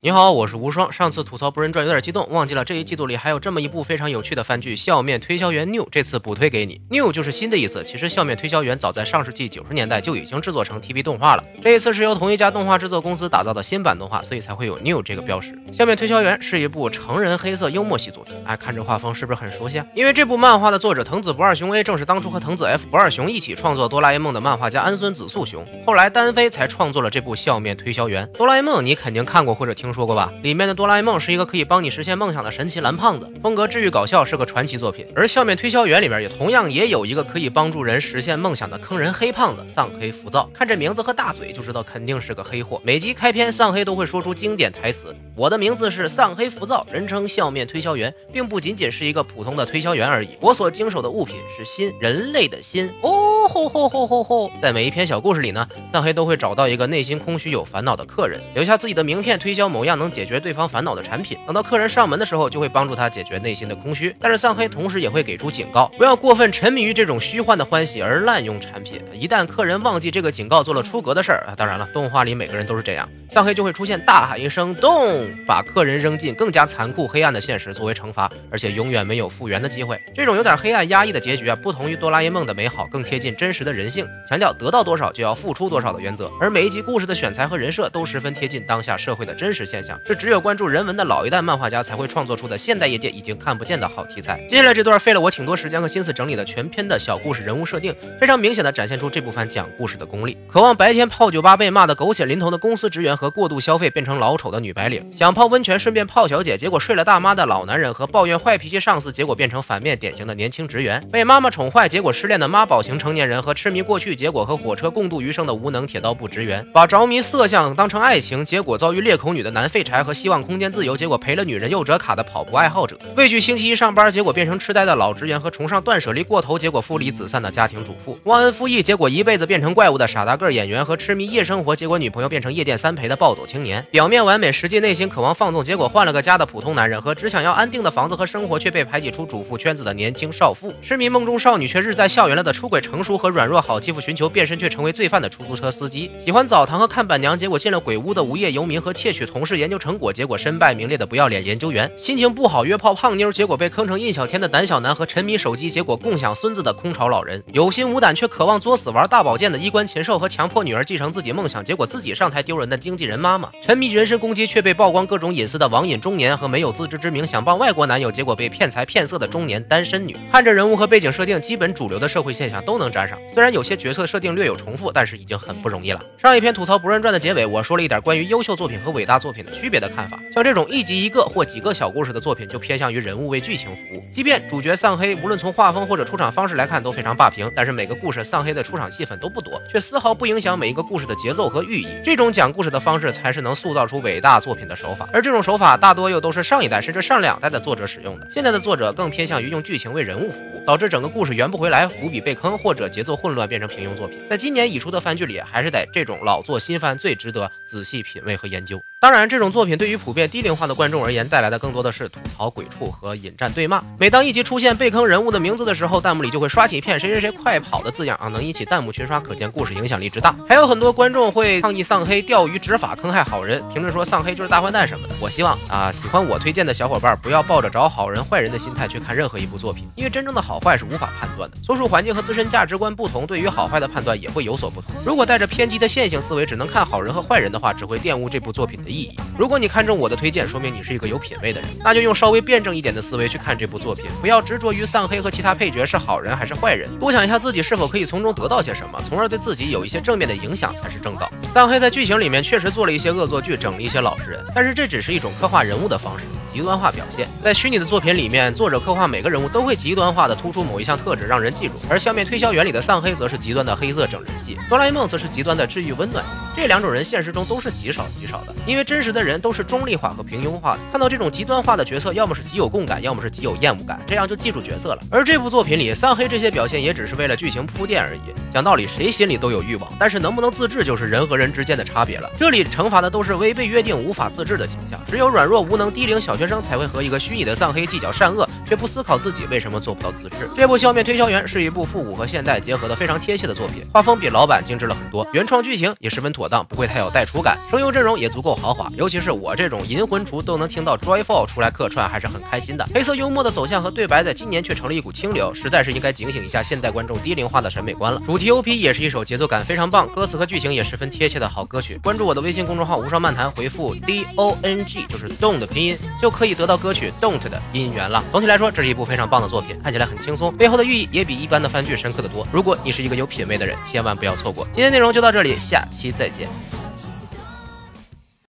你好，我是无双。上次吐槽《不仁传》有点激动，忘记了这一季度里还有这么一部非常有趣的番剧《笑面推销员 New》，这次补推给你。New 就是新的意思。其实《笑面推销员》早在上世纪九十年代就已经制作成 TV 动画了，这一次是由同一家动画制作公司打造的新版动画，所以才会有 New 这个标识。《笑面推销员》是一部成人黑色幽默系作品。哎，看这画风是不是很熟悉啊？因为这部漫画的作者藤子不二雄 A 正是当初和藤子 F 不二雄一起创作哆啦 A 梦的漫画家安孙子素雄，后来单飞才创作了这部《笑面推销员》。哆啦 A 梦你肯定看过或者听听说过吧？里面的。哆啦 A 梦是一个可以帮你实现梦想的神奇蓝胖子，风格治愈搞笑，是个传奇作品。而笑面推销员里面也同样也有一个可以帮助人实现梦想的坑人黑胖子丧黑浮躁。看这名字和大嘴就知道肯定是个黑货。每集开篇，丧黑都会说出经典台词：“我的名字是丧黑浮躁，人称笑面推销员，并不仅仅是一个普通的推销员而已。我所经手的物品是心，人类的心。”哦吼吼吼吼吼！在每一篇小故事里呢，丧黑都会找到一个内心空虚有烦恼的客人，留下自己的名片，推销某样能解决对方。烦恼的产品，等到客人上门的时候，就会帮助他解决内心的空虚。但是丧黑同时也会给出警告，不要过分沉迷于这种虚幻的欢喜而滥用产品。一旦客人忘记这个警告，做了出格的事儿啊，当然了，动画里每个人都是这样。丧黑就会出现，大喊一声“动”，把客人扔进更加残酷黑暗的现实作为惩罚，而且永远没有复原的机会。这种有点黑暗压抑的结局啊，不同于哆啦 A 梦的美好，更贴近真实的人性，强调得到多少就要付出多少的原则。而每一集故事的选材和人设都十分贴近当下社会的真实现象，是只有关注人文的老一代漫画家才会创作出的现代业界已经看不见的好题材。接下来这段费了我挺多时间和心思整理的全篇的小故事人物设定，非常明显的展现出这部番讲故事的功力。渴望白天泡酒吧被骂的狗血淋头的公司职员和过度消费。变成老丑的女白领，想泡温泉顺便泡小姐，结果睡了大妈的老男人和抱怨坏脾气上司，结果变成反面典型的年轻职员，被妈妈宠坏，结果失恋的妈宝型成年人人和痴迷过去，结果和火车共度余生的无能铁道部职员，把着迷色相当成爱情，结果遭遇裂口女的男废柴和希望空间自由，结果赔了女人又折卡的跑步爱好者，畏惧星期一上班，结果变成痴呆的老职员和崇尚断舍离过头，结果父离子散的家庭主妇，忘恩负义，结果一辈子变成怪物的傻大个演员和痴迷夜生活，结果女朋友变成夜店三陪的暴走青年，表面完美，实际内心渴望放纵，结果换了个家的普通男人和只想要安定的房子和生活，却被排挤出主妇圈子的年轻少妇，痴迷梦中少女却日在校园了的出轨成熟和软弱好欺负，寻求变身却成为罪犯的出租车司机，喜欢澡堂和看板娘，结果进了鬼屋的无业游民和窃取同事研究成果，结果身败名裂的不要脸研究员，心情不好约炮胖妞，结果被坑成印小天的胆小男和沉迷手机，结果共享孙子的空巢老人，有心无胆却渴望作死玩大保健的衣冠禽兽和强迫女儿继承自己梦想，结果自己上台丢人的经纪人妈妈，沉迷人身攻击却。被曝光各种隐私的网瘾中年和没有自知之明想傍外国男友，结果被骗财骗色的中年单身女。看着人物和背景设定，基本主流的社会现象都能沾上。虽然有些角色设定略有重复，但是已经很不容易了。上一篇吐槽《不认传》的结尾，我说了一点关于优秀作品和伟大作品的区别的看法。像这种一集一个或几个小故事的作品，就偏向于人物为剧情服务。即便主角丧黑，无论从画风或者出场方式来看都非常霸屏，但是每个故事丧黑的出场戏份都不多，却丝毫不影响每一个故事的节奏和寓意。这种讲故事的方式，才是能塑造出伟大作品的手法。而这种手法大多又都是上一代甚至上两代的作者使用的，现在的作者更偏向于用剧情为人物服务，导致整个故事圆不回来，伏笔被坑或者节奏混乱，变成平庸作品。在今年已出的番剧里，还是得这种老作新番最值得仔细品味和研究。当然，这种作品对于普遍低龄化的观众而言，带来的更多的是吐槽、鬼畜和引战对骂。每当一集出现被坑人物的名字的时候，弹幕里就会刷起一片“谁谁谁快跑”的字样啊，能引起弹幕群刷，可见故事影响力之大。还有很多观众会抗议丧黑钓鱼执法坑害好人，评论说丧黑就是大坏蛋什么的。我希望啊，喜欢我推荐的小伙伴不要抱着找好人坏人的心态去看任何一部作品，因为真正的好坏是无法判断的。所处环境和自身价值观不同，对于好坏的判断也会有所不同。如果带着偏激的线性思维，只能看好人和坏人的话，只会玷污这部作品的意义。如果你看中我的推荐，说明你是一个有品位的人，那就用稍微辩证一点的思维去看这部作品，不要执着于丧黑和其他配角是好人还是坏人，多想一下自己是否可以从中得到些什么，从而对自己有一些正面的影响才是正道。丧黑在剧情里面确实做了一些恶作剧，整了一些老实人，但是这只是一种刻画人物的方式。极端化表现，在虚拟的作品里面，作者刻画每个人物都会极端化的突出某一项特质，让人记住。而消灭推销员里的丧黑则是极端的黑色整人系，哆啦 A 梦则是极端的治愈温暖系。这两种人现实中都是极少极少的，因为真实的人都是中立化和平庸化的。看到这种极端化的角色，要么是极有共感，要么是极有厌恶感，这样就记住角色了。而这部作品里丧黑这些表现也只是为了剧情铺垫而已。讲道理，谁心里都有欲望，但是能不能自制就是人和人之间的差别了。这里惩罚的都是违背约定、无法自制的形象，只有软弱无能、低龄小学生才会和一个。虚拟的丧黑计较善恶。却不思考自己为什么做不到自制。这部《笑面推销员》是一部复古和现代结合的非常贴切的作品，画风比老版精致了很多，原创剧情也十分妥当，不会太有代出感，声优阵容也足够豪华，尤其是我这种银魂厨都能听到 Joyful 出来客串，还是很开心的。黑色幽默的走向和对白在今年却成了一股清流，实在是应该警醒一下现代观众低龄化的审美观了。主题 OP 也是一首节奏感非常棒，歌词和剧情也十分贴切的好歌曲。关注我的微信公众号无双漫谈，回复 D O N G 就是 Don 的拼音，就可以得到歌曲 Don't 的音源了。总体来说，这是一部非常棒的作品，看起来很轻松，背后的寓意也比一般的番剧深刻的多。如果你是一个有品位的人，千万不要错过。今天内容就到这里，下期再见。